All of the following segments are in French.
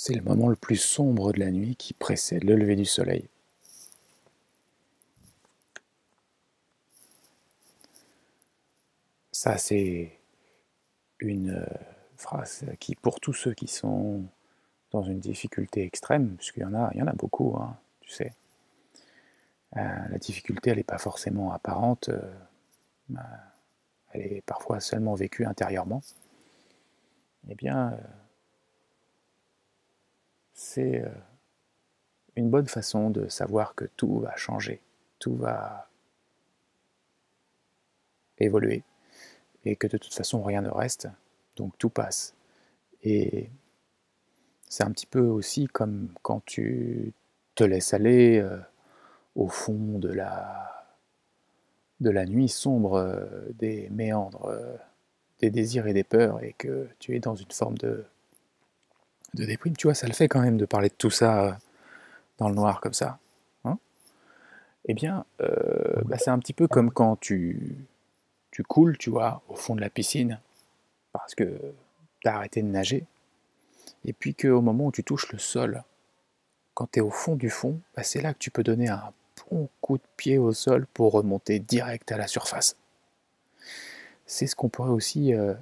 C'est le moment le plus sombre de la nuit qui précède le lever du soleil. Ça, c'est une euh, phrase qui, pour tous ceux qui sont dans une difficulté extrême, puisqu'il y en a, il y en a beaucoup, hein, tu sais. Euh, la difficulté, elle n'est pas forcément apparente, euh, elle est parfois seulement vécue intérieurement. Eh bien, c'est euh, une bonne façon de savoir que tout va changer, tout va évoluer, et que de toute façon rien ne reste, donc tout passe. Et c'est un petit peu aussi comme quand tu te laisses aller euh, au fond de la, de la nuit sombre, euh, des méandres, des désirs et des peurs, et que tu es dans une forme de de déprime. Tu vois, ça le fait quand même de parler de tout ça euh, dans le noir comme ça. Hein eh bien, euh, bah, c'est un petit peu comme quand tu, tu coules, tu vois, au fond de la piscine, parce que tu as arrêté de nager, et puis qu'au moment où tu touches le sol, quand tu es au fond du fond, bah, c'est là que tu peux donner un bon coup de pied au sol pour remonter direct à la surface. C'est ce qu'on pourrait aussi euh,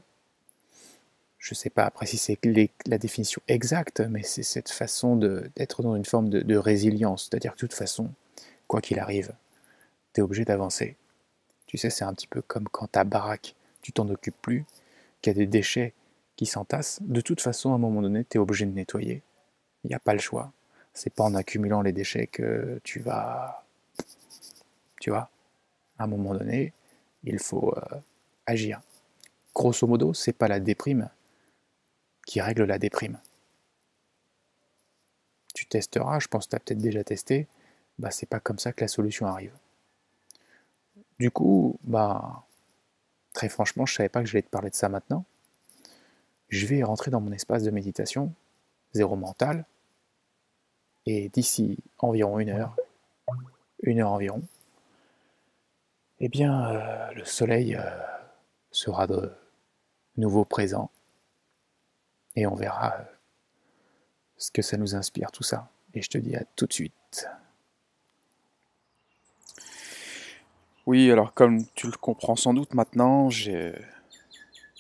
je ne sais pas après si c'est la définition exacte, mais c'est cette façon d'être dans une forme de, résilience. C'est-à-dire que de toute façon, quoi qu'il arrive, tu es obligé d'avancer. Tu sais, c'est un petit peu comme quand ta baraque, tu t'en occupes plus, qu'il y a des déchets qui s'entassent. De toute façon, à un moment donné, tu es obligé de nettoyer. Il n'y a pas le choix. C'est pas en accumulant les déchets que tu vas. Tu vois, à un moment donné, il faut euh, agir. Grosso modo, c'est pas la déprime qui règle la déprime. Tu testeras, je pense que tu as peut-être déjà testé, bah c'est pas comme ça que la solution arrive. Du coup, bah très franchement, je savais pas que je vais te parler de ça maintenant. Je vais rentrer dans mon espace de méditation, zéro mental, et d'ici environ une heure, une heure environ, eh bien, euh, le soleil euh, sera de nouveau présent et on verra euh, ce que ça nous inspire tout ça. Et je te dis à tout de suite. Oui, alors comme tu le comprends sans doute maintenant, je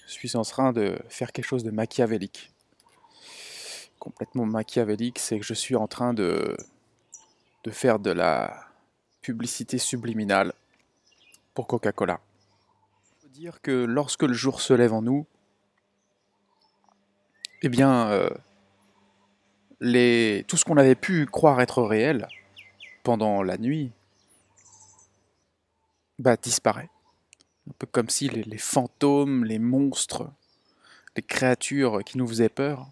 suis en train de faire quelque chose de machiavélique. Complètement machiavélique, c'est que je suis en train de, de faire de la publicité subliminale pour Coca-Cola. Dire que lorsque le jour se lève en nous, eh bien, euh, tout ce qu'on avait pu croire être réel pendant la nuit bah, disparaît. Un peu comme si les, fantômes, les monstres, les créatures qui nous faisaient peur,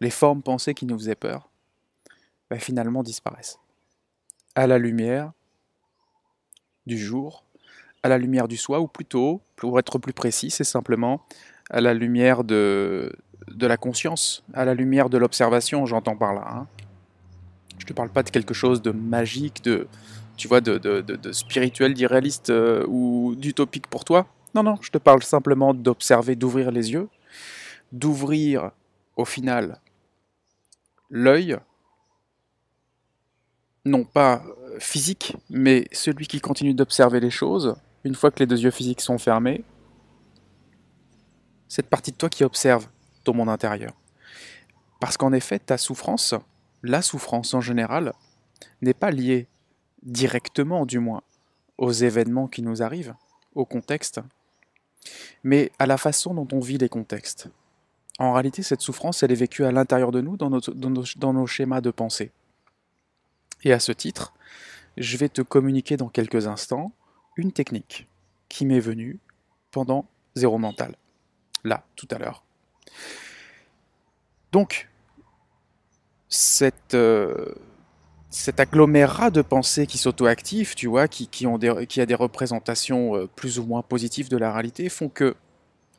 les formes pensées qui nous faisaient peur, bah, finalement disparaissent. À la lumière du jour, à la lumière du soi, ou plutôt, pour être plus précis, c'est simplement à la lumière de, de la conscience, à la lumière de l'observation, j'entends par là. Hein. Je te parle pas de quelque chose de magique, de, tu vois, de, spirituel, d'irréaliste euh, ou d'utopique pour toi. Non, non, je te parle simplement d'observer, d'ouvrir les yeux, d'ouvrir au final l'œil, non pas physique, mais celui qui continue d'observer les choses, une fois que les deux yeux physiques sont fermés, cette partie de toi qui observe ton monde intérieur. Parce qu'en effet, ta souffrance, la souffrance en général, n'est pas liée directement, du moins, aux événements qui nous arrivent, au contexte, mais à la façon dont on vit les contextes. En réalité, cette souffrance, elle est vécue à l'intérieur de nous, dans, dans nos schémas de pensée. Et à ce titre, je vais te communiquer dans quelques instants une technique qui m'est venue pendant zéro mental là, tout à l'heure. Donc, cette, euh, cet agglomérat de pensées qui s'auto-activent, tu vois, qui, ont des, a des représentations euh, plus ou moins positives de la réalité, font que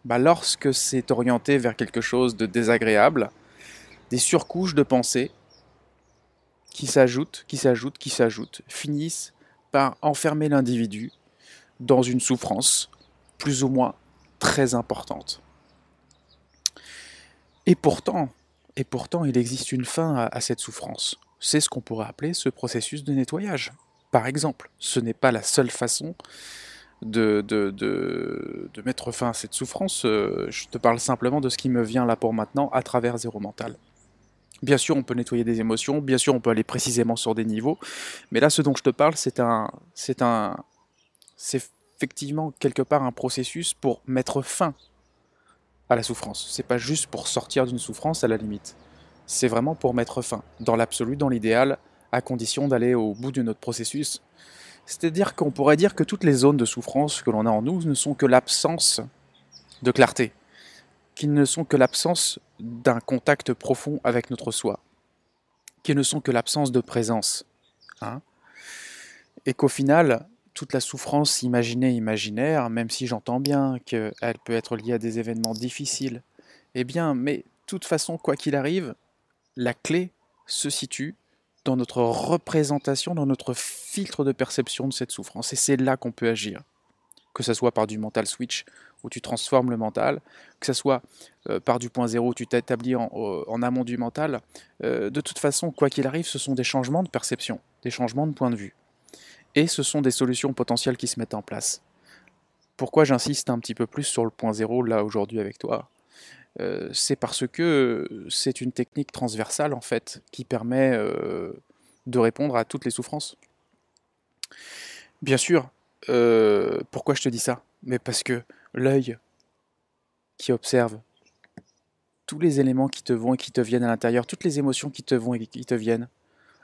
bah, lorsque c'est orienté vers quelque chose de désagréable, des surcouches de pensées qui s'ajoutent, qui s'ajoutent, qui s'ajoutent, finissent par enfermer l'individu dans une souffrance plus ou moins très importante. Et pourtant, et pourtant il existe une fin à, cette souffrance. C'est ce qu'on pourrait appeler ce processus de nettoyage. Par exemple, ce n'est pas la seule façon de, mettre fin à cette souffrance. Euh, je te parle simplement de ce qui me vient là pour maintenant à travers Zéro Mental. Bien sûr, on peut nettoyer des émotions, bien sûr, on peut aller précisément sur des niveaux, mais là, ce dont je te parle, c'est un, c'est un, c'est effectivement quelque part un processus pour mettre fin à la souffrance. C'est pas juste pour sortir d'une souffrance à la limite. C'est vraiment pour mettre fin, dans l'absolu, dans l'idéal, à condition d'aller au bout de notre processus. C'est-à-dire qu'on pourrait dire que toutes les zones de souffrance que l'on a en nous ne sont que l'absence de clarté, qui ne sont que l'absence d'un contact profond avec notre soi, qui ne sont que l'absence de présence. Hein et qu'au final, toute la souffrance imaginée imaginaire, même si j'entends bien qu'elle peut être liée à des événements difficiles, eh bien, mais de toute façon, quoi qu'il arrive, la clé se situe dans notre représentation, dans notre filtre de perception de cette souffrance. Et c'est là qu'on peut agir. Que ce soit par du mental switch, où tu transformes le mental, que ce soit euh, par du point zéro, où tu t'établis en, en, amont du mental. Euh, de toute façon, quoi qu'il arrive, ce sont des changements de perception, des changements de point de vue et ce sont des solutions potentielles qui se mettent en place. Pourquoi j'insiste un petit peu plus sur le point zéro là aujourd'hui avec toi? Euh, C'est parce que c'est une technique transversale en fait qui permet euh, de répondre à toutes les souffrances. Bien sûr, euh, pourquoi je te dis ça? Mais parce que l'œil qui observe tous les éléments qui te vont et qui te viennent à l'intérieur, toutes les émotions qui te vont et qui te viennent,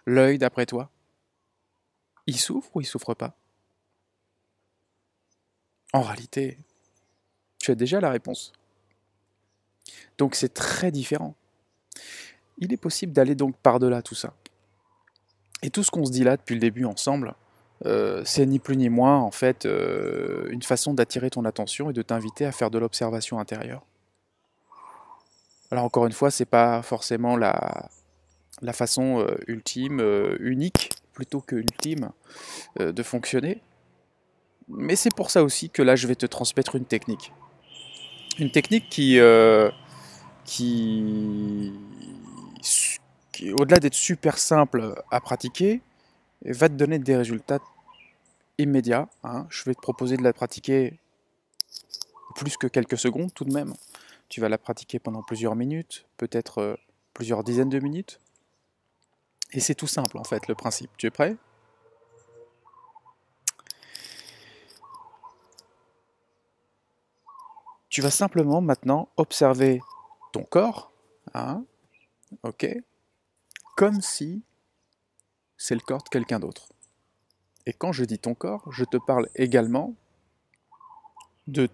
l'œil d'après toi, il souffre ou il souffre pas? En réalité, tu as déjà la réponse. Donc c'est très différent. Il est possible d'aller donc par-delà tout ça. Et tout ce qu'on se dit là depuis le début ensemble, euh, c'est ni plus ni moins en fait euh, une façon d'attirer ton attention et de t'inviter à faire de l'observation intérieure. Alors encore une fois, c'est pas forcément la, la façon euh, ultime, unique plutôt que ultime euh, de fonctionner. Mais c'est pour ça aussi que là, je vais te transmettre une technique. Une technique qui, euh, qui, au-delà d'être super simple à pratiquer, va te donner des résultats immédiats. Hein. Je vais te proposer de la pratiquer plus que quelques secondes tout de même. Tu vas la pratiquer pendant plusieurs minutes, peut-être euh, plusieurs dizaines de minutes. Et c'est tout simple en fait le principe. Tu es prêt? Tu vas simplement maintenant observer ton corps, hein, ok, comme si c'est le corps de quelqu'un d'autre. Et quand je dis ton corps, je te parle également de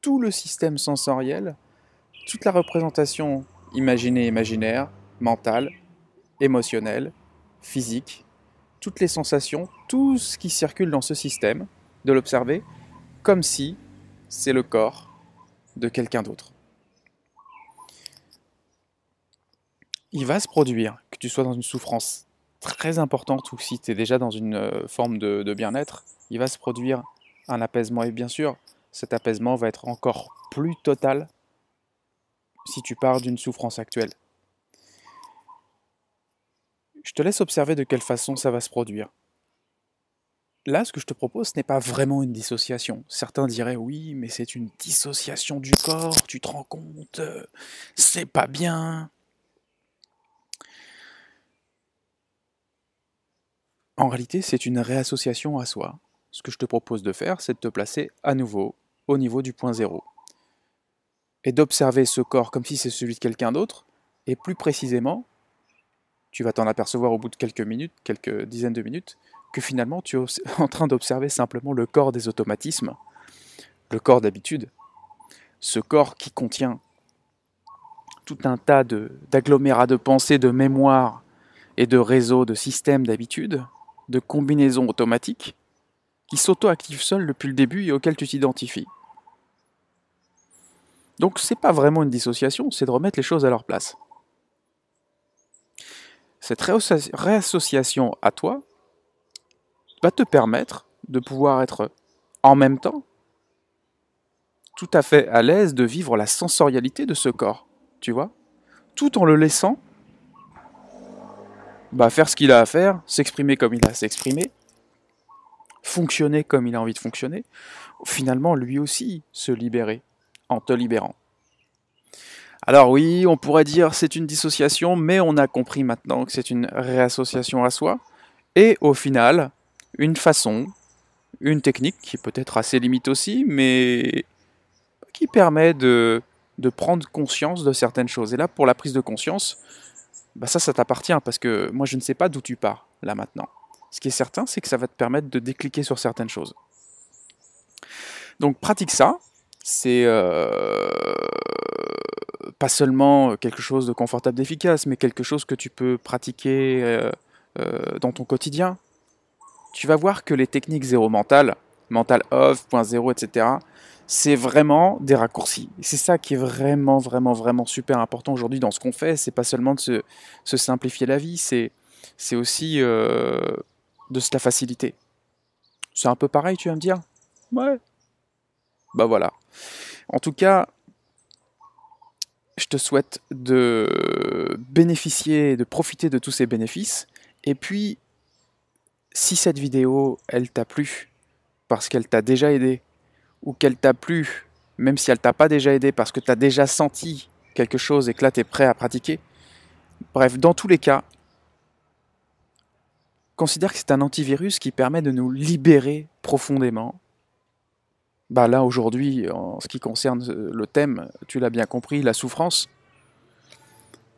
tout le système sensoriel, toute la représentation imaginée, imaginaire, mentale, émotionnel, physique, toutes les sensations, tout ce qui circule dans ce système, de l'observer comme si c'est le corps de quelqu'un d'autre. Il va se produire, que tu sois dans une souffrance très importante ou si tu es déjà dans une euh, forme de, de bien-être, il va se produire un apaisement. Et bien sûr, cet apaisement va être encore plus total si tu pars d'une souffrance actuelle. Je te laisse observer de quelle façon ça va se produire. Là, ce que je te propose, ce n'est pas vraiment une dissociation. Certains diraient oui, mais c'est une dissociation du corps, tu te rends compte, euh, c'est pas bien. En réalité, c'est une réassociation à soi. Ce que je te propose de faire, c'est de te placer à nouveau au niveau du point zéro. Et d'observer ce corps comme si c'est celui de quelqu'un d'autre, et plus précisément, tu vas t'en apercevoir au bout de quelques minutes, quelques dizaines de minutes, que finalement tu es en train d'observer simplement le corps des automatismes, le corps d'habitude, ce corps qui contient tout un tas d'agglomérats de, pensées, de mémoires et de réseaux, de systèmes d'habitude, de combinaisons automatiques, qui s'auto-activent seuls depuis le début et auxquels tu t'identifies. Donc c'est pas vraiment une dissociation, c'est de remettre les choses à leur place. Cette réassociation à toi va te permettre de pouvoir être en même temps tout à fait à l'aise de vivre la sensorialité de ce corps, tu vois? Tout en le laissant bah, faire ce qu'il a à faire, s'exprimer comme il a à s'exprimer, fonctionner comme il a envie de fonctionner, finalement lui aussi se libérer en te libérant. Alors oui, on pourrait dire c'est une dissociation, mais on a compris maintenant que c'est une réassociation à soi, et au final, une façon, une technique qui peut être assez limite aussi, mais qui permet de, prendre conscience de certaines choses. Et là, pour la prise de conscience, bah ça, ça t'appartient, parce que moi je ne sais pas d'où tu pars, là maintenant. Ce qui est certain, c'est que ça va te permettre de décliquer sur certaines choses. Donc pratique ça, c'est euh, pas seulement quelque chose de confortable, d'efficace, mais quelque chose que tu peux pratiquer euh, euh, dans ton quotidien. Tu vas voir que les techniques zéro mental, mental off, point zéro, etc., c'est vraiment des raccourcis. C'est ça qui est vraiment, vraiment, vraiment super important aujourd'hui dans ce qu'on fait. C'est pas seulement de se, simplifier la vie, c'est aussi de se la faciliter. C'est un peu pareil, tu vas me dire? Ouais. Bah voilà. En tout cas, te souhaite de bénéficier, de profiter de tous ces bénéfices. Et puis, si cette vidéo, elle t'a plu, parce qu'elle t'a déjà aidé, ou qu'elle t'a plu, même si elle t'a pas déjà aidé, parce que tu as déjà senti quelque chose et que là tu es prêt à pratiquer. Bref, dans tous les cas, considère que c'est un antivirus qui permet de nous libérer profondément. Bah là aujourd'hui, en ce qui concerne euh, le thème, tu l'as bien compris, la souffrance,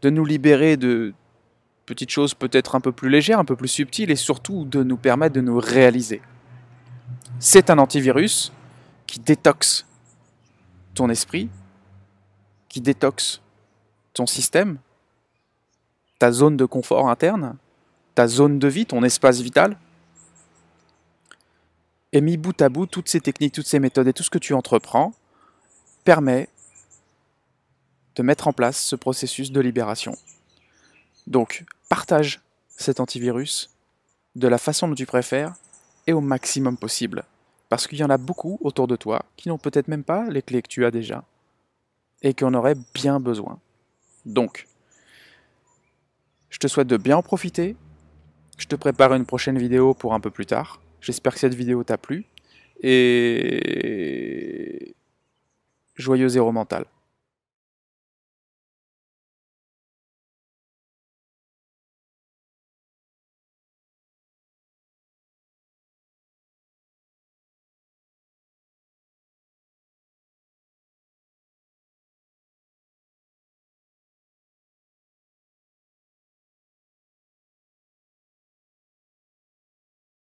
de nous libérer de petites choses peut-être un peu plus légères, un peu plus subtiles, et surtout de nous permettre de nous réaliser. C'est un antivirus qui détoxe ton esprit, qui détoxe ton système, ta zone de confort interne, ta zone de vie, ton espace vital. Et mis bout à bout, toutes ces techniques, toutes ces méthodes et tout ce que tu entreprends permet de mettre en place ce processus de libération. Donc, partage cet antivirus de la façon dont tu préfères et au maximum possible. Parce qu'il y en a beaucoup autour de toi qui n'ont peut-être même pas les clés que tu as déjà et qui en auraient bien besoin. Donc, je te souhaite de bien en profiter, je te prépare une prochaine vidéo pour un peu plus tard. J'espère que cette vidéo t'a plu. Et joyeux zéro mental.